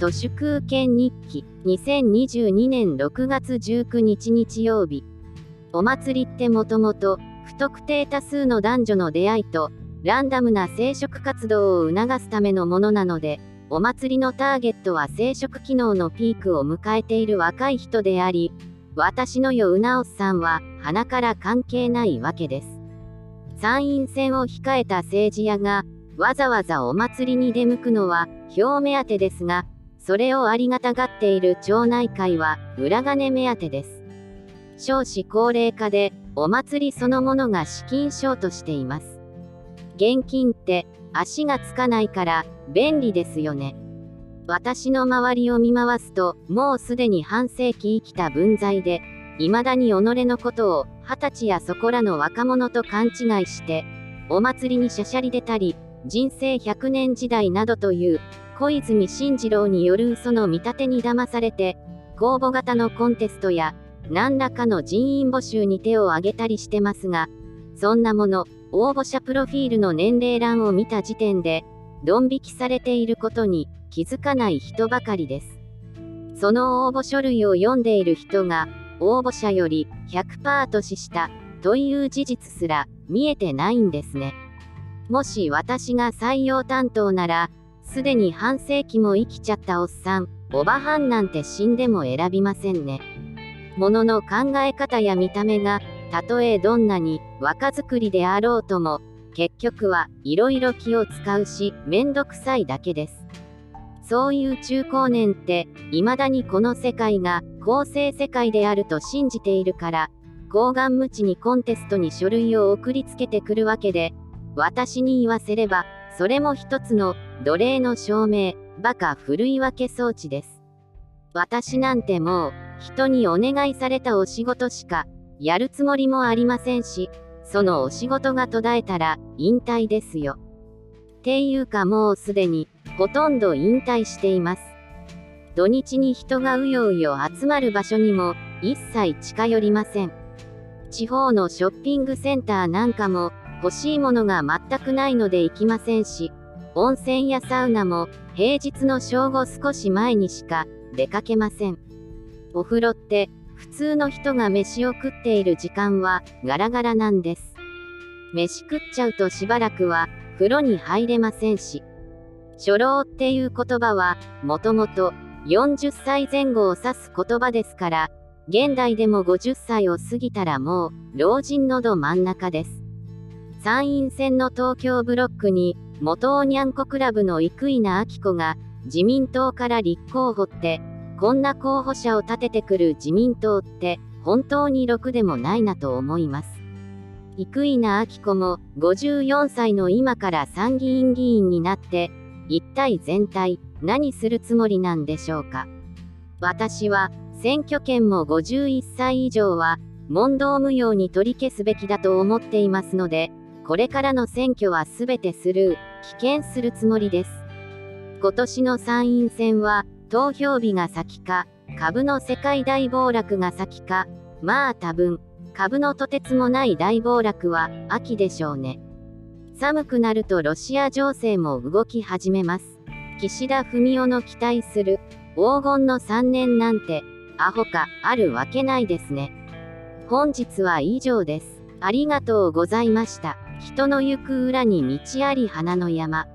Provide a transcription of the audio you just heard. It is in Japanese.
都市空権日記2022年6月19日日曜日。お祭りってもともと不特定多数の男女の出会いとランダムな生殖活動を促すためのものなのでお祭りのターゲットは生殖機能のピークを迎えている若い人であり私のようなおさんは鼻から関係ないわけです。参院選を控えた政治家がわざわざお祭りに出向くのは票目当てですがそれをありがたがっている町内会は裏金目当てです。少子高齢化でお祭りそのものが資金ショートしています。現金って足がつかないから便利ですよね。私の周りを見回すともうすでに半世紀生きた分際で未だに己のことを二十歳やそこらの若者と勘違いしてお祭りにしゃしゃり出たり人生100年時代などという小泉進次郎による嘘の見立てに騙されて公募型のコンテストや何らかの人員募集に手を挙げたりしてますがそんなもの応募者プロフィールの年齢欄を見た時点でドン引きされていることに気づかない人ばかりです。その応募書類を読んでいる人が応募者より100%年下という事実すら見えてないんですね。もし私が採用担当ならすでに半世紀も生きちゃったおっさん。おばはんなんて死んでも選びませんね。ものの考え方や見た目がたとえどんなに若作りであろうとも結局はいろいろ気を使うしめんどくさいだけです。そういう中高年って未だにこの世界が公正世界であると信じているから高顔無知にコンテストに書類を送りつけてくるわけで私に言わせればそれも一つの奴隷の証明バカふるい分け装置です。私なんてもう人にお願いされたお仕事しかやるつもりもありませんしそのお仕事が途絶えたら引退ですよ。ていうかもうすでにほとんど引退しています。土日に人がうようよ集まる場所にも一切近寄りません。地方のショッピングセンターなんかも欲しいものが全くないので行きませんし温泉やサウナも平日の正午少し前にしか出かけません。お風呂って普通の人が飯を食っている時間はガラガラなんです。飯食っちゃうとしばらくは風呂に入れませんし初老っていう言葉はもともと40歳前後を指す言葉ですから現代でも50歳を過ぎたらもう老人のど真ん中です。参院選の東京ブロックに元おにゃんこクラブの生稲晃子が自民党から立候補ってこんな候補者を立ててくる自民党って本当にろくでもないなと思います。生稲晃子も54歳の今から参議院議員になって一体全体何するつもりなんでしょうか。私は選挙権も51歳以上は問答無用に取り消すべきだと思っていますのでこれからの選挙は全てスルー棄権するつもりです。今年の参院選は投票日が先か株の世界大暴落が先かまあ多分株のとてつもない大暴落は秋でしょうね。寒くなるとロシア情勢も動き始めます。岸田文雄の期待する黄金の3年なんてアホかあるわけないですね。本日は以上です。ありがとうございました。人の行く裏に道あり花の山。